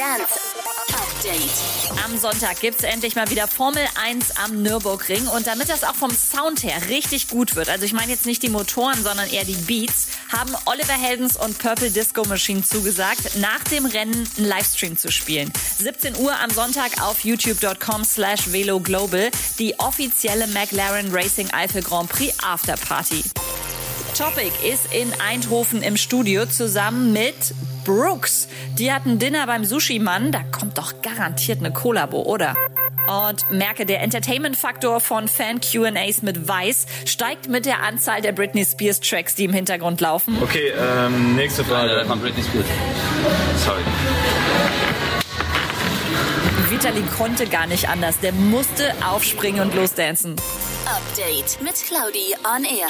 Dance. Am Sonntag gibt's endlich mal wieder Formel 1 am Nürburgring. Und damit das auch vom Sound her richtig gut wird, also ich meine jetzt nicht die Motoren, sondern eher die Beats, haben Oliver Heldens und Purple Disco Machine zugesagt, nach dem Rennen einen Livestream zu spielen. 17 Uhr am Sonntag auf youtube.com slash veloglobal, die offizielle McLaren Racing Eifel Grand Prix Afterparty. Topic ist in Eindhoven im Studio zusammen mit Brooks. Die hatten Dinner beim Sushi-Mann. Da kommt doch garantiert eine Kollabo, oder? Und merke, der Entertainment-Faktor von Fan-QAs mit Weiß steigt mit der Anzahl der Britney Spears-Tracks, die im Hintergrund laufen. Okay, ähm, nächste Frage. von Britney Spears. Sorry. Vitali konnte gar nicht anders. Der musste aufspringen und losdancen. Update mit Claudi on Air.